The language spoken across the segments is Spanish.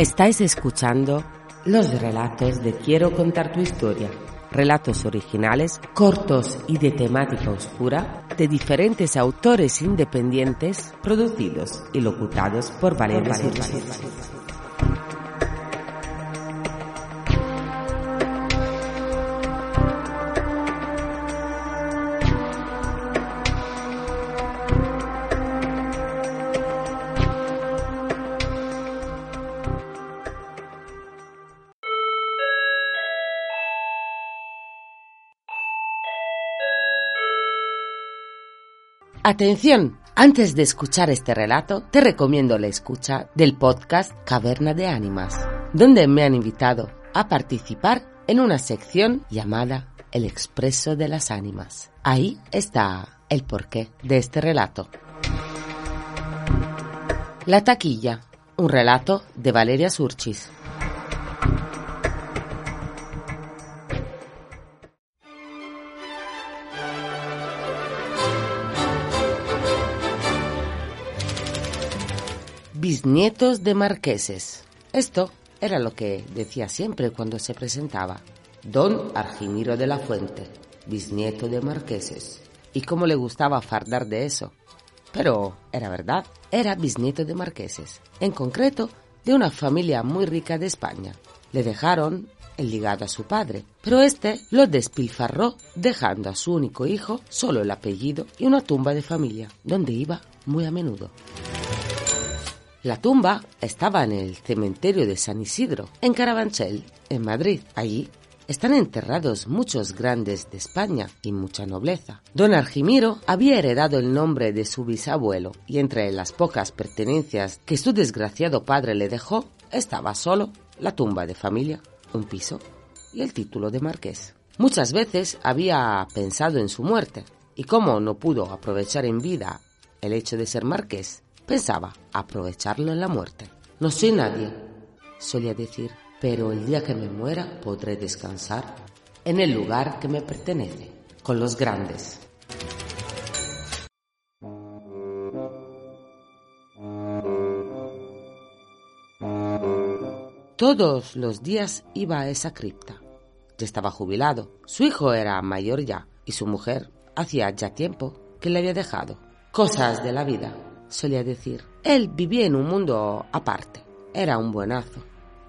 Estáis escuchando los relatos de Quiero contar tu historia. Relatos originales, cortos y de temática oscura de diferentes autores independientes, producidos y locutados por Valeria Atención, antes de escuchar este relato, te recomiendo la escucha del podcast Caverna de Ánimas, donde me han invitado a participar en una sección llamada El Expreso de las Ánimas. Ahí está el porqué de este relato. La taquilla, un relato de Valeria Surchis. Bisnietos de marqueses. Esto era lo que decía siempre cuando se presentaba. Don Argimiro de la Fuente, bisnieto de marqueses. Y cómo le gustaba fardar de eso. Pero era verdad, era bisnieto de marqueses, en concreto de una familia muy rica de España. Le dejaron el ligado a su padre, pero este lo despilfarró dejando a su único hijo solo el apellido y una tumba de familia, donde iba muy a menudo. La tumba estaba en el cementerio de San Isidro, en Carabanchel, en Madrid. Allí están enterrados muchos grandes de España y mucha nobleza. Don Argimiro había heredado el nombre de su bisabuelo y entre las pocas pertenencias que su desgraciado padre le dejó estaba solo la tumba de familia, un piso y el título de marqués. Muchas veces había pensado en su muerte y como no pudo aprovechar en vida el hecho de ser marqués, Pensaba aprovecharlo en la muerte. No soy nadie, solía decir, pero el día que me muera podré descansar en el lugar que me pertenece, con los grandes. Todos los días iba a esa cripta. Ya estaba jubilado. Su hijo era mayor ya y su mujer hacía ya tiempo que le había dejado. Cosas de la vida solía decir. Él vivía en un mundo aparte. Era un buenazo,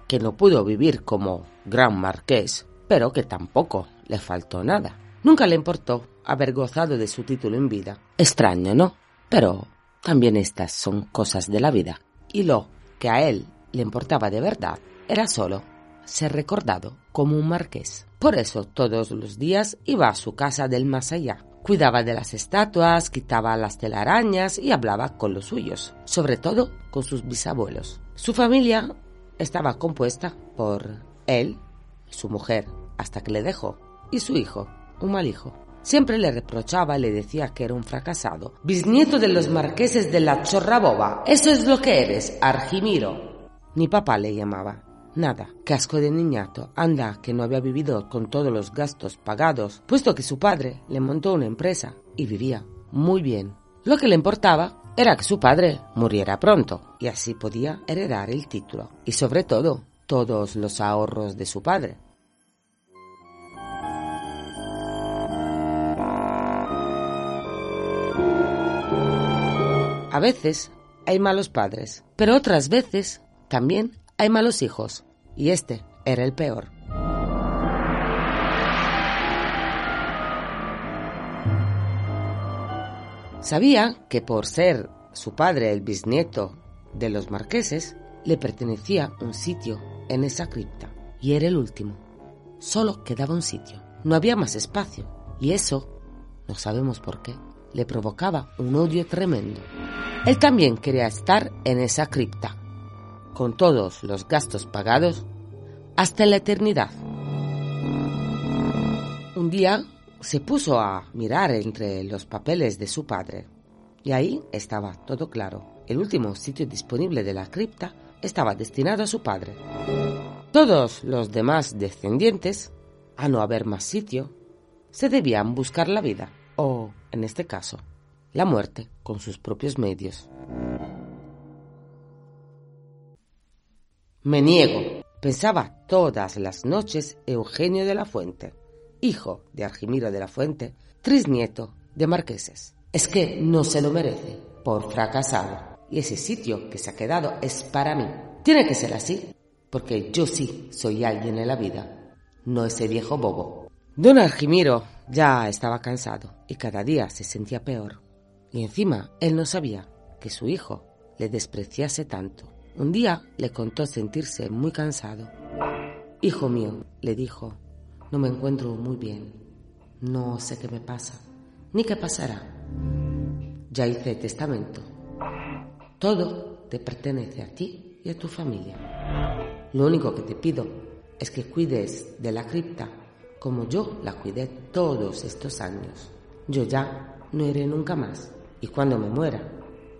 que no pudo vivir como gran marqués, pero que tampoco le faltó nada. Nunca le importó haber gozado de su título en vida. Extraño, ¿no? Pero también estas son cosas de la vida. Y lo que a él le importaba de verdad era solo ser recordado como un marqués. Por eso todos los días iba a su casa del más allá, Cuidaba de las estatuas, quitaba las telarañas y hablaba con los suyos, sobre todo con sus bisabuelos. Su familia estaba compuesta por él, su mujer, hasta que le dejó, y su hijo, un mal hijo. Siempre le reprochaba y le decía que era un fracasado. Bisnieto de los marqueses de la Chorraboba. Eso es lo que eres, Argimiro. Mi papá le llamaba. Nada, casco de niñato, anda, que no había vivido con todos los gastos pagados, puesto que su padre le montó una empresa y vivía muy bien. Lo que le importaba era que su padre muriera pronto y así podía heredar el título y sobre todo todos los ahorros de su padre. A veces hay malos padres, pero otras veces también hay malos hijos, y este era el peor. Sabía que por ser su padre el bisnieto de los marqueses, le pertenecía un sitio en esa cripta, y era el último. Solo quedaba un sitio, no había más espacio, y eso, no sabemos por qué, le provocaba un odio tremendo. Él también quería estar en esa cripta, con todos los gastos pagados, hasta la eternidad. Un día se puso a mirar entre los papeles de su padre y ahí estaba todo claro. El último sitio disponible de la cripta estaba destinado a su padre. Todos los demás descendientes, a no haber más sitio, se debían buscar la vida, o, en este caso, la muerte con sus propios medios. Me niego, pensaba todas las noches Eugenio de la Fuente, hijo de Argimiro de la Fuente, trisnieto de marqueses. Es que no se lo merece, por fracasado. Y ese sitio que se ha quedado es para mí. Tiene que ser así, porque yo sí soy alguien en la vida, no ese viejo bobo. Don Argimiro ya estaba cansado y cada día se sentía peor. Y encima él no sabía que su hijo le despreciase tanto. Un día le contó sentirse muy cansado. Hijo mío, le dijo, no me encuentro muy bien. No sé qué me pasa, ni qué pasará. Ya hice testamento. Todo te pertenece a ti y a tu familia. Lo único que te pido es que cuides de la cripta como yo la cuidé todos estos años. Yo ya no iré nunca más y cuando me muera,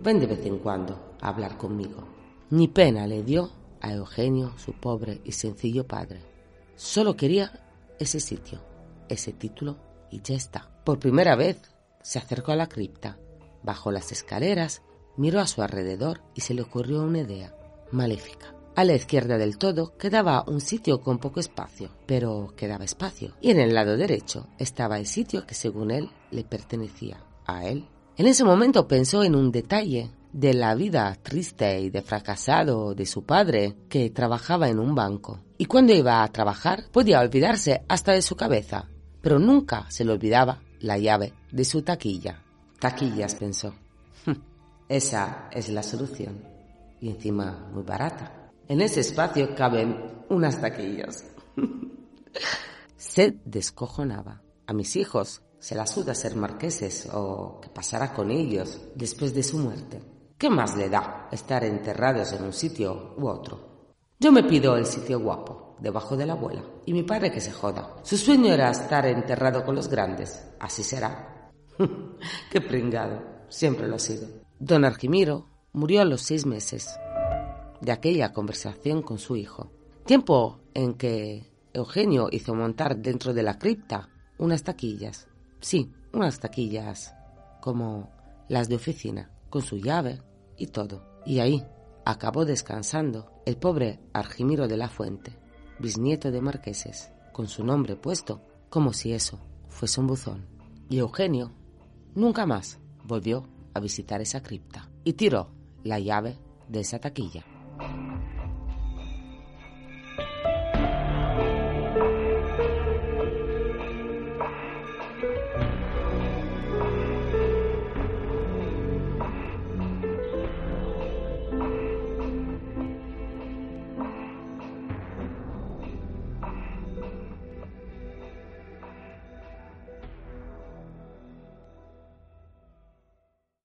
ven de vez en cuando a hablar conmigo. Ni pena le dio a Eugenio, su pobre y sencillo padre. Solo quería ese sitio, ese título y ya está. Por primera vez se acercó a la cripta, bajó las escaleras, miró a su alrededor y se le ocurrió una idea maléfica. A la izquierda del todo quedaba un sitio con poco espacio, pero quedaba espacio. Y en el lado derecho estaba el sitio que según él le pertenecía a él. En ese momento pensó en un detalle de la vida triste y de fracasado de su padre, que trabajaba en un banco. Y cuando iba a trabajar podía olvidarse hasta de su cabeza, pero nunca se le olvidaba la llave de su taquilla. Taquillas, pensó. Esa es la solución. Y encima muy barata. En ese espacio caben unas taquillas. se descojonaba. A mis hijos se las suda ser marqueses o qué pasará con ellos después de su muerte. ¿Qué más le da estar enterrados en un sitio u otro? Yo me pido el sitio guapo, debajo de la abuela, y mi padre que se joda. Su sueño era estar enterrado con los grandes. Así será. Qué pringado. Siempre lo ha sido. Don Argimiro murió a los seis meses de aquella conversación con su hijo. Tiempo en que Eugenio hizo montar dentro de la cripta unas taquillas. Sí, unas taquillas como las de oficina, con su llave, y todo. Y ahí acabó descansando el pobre Argimiro de la Fuente, bisnieto de marqueses, con su nombre puesto como si eso fuese un buzón. Y Eugenio nunca más volvió a visitar esa cripta y tiró la llave de esa taquilla.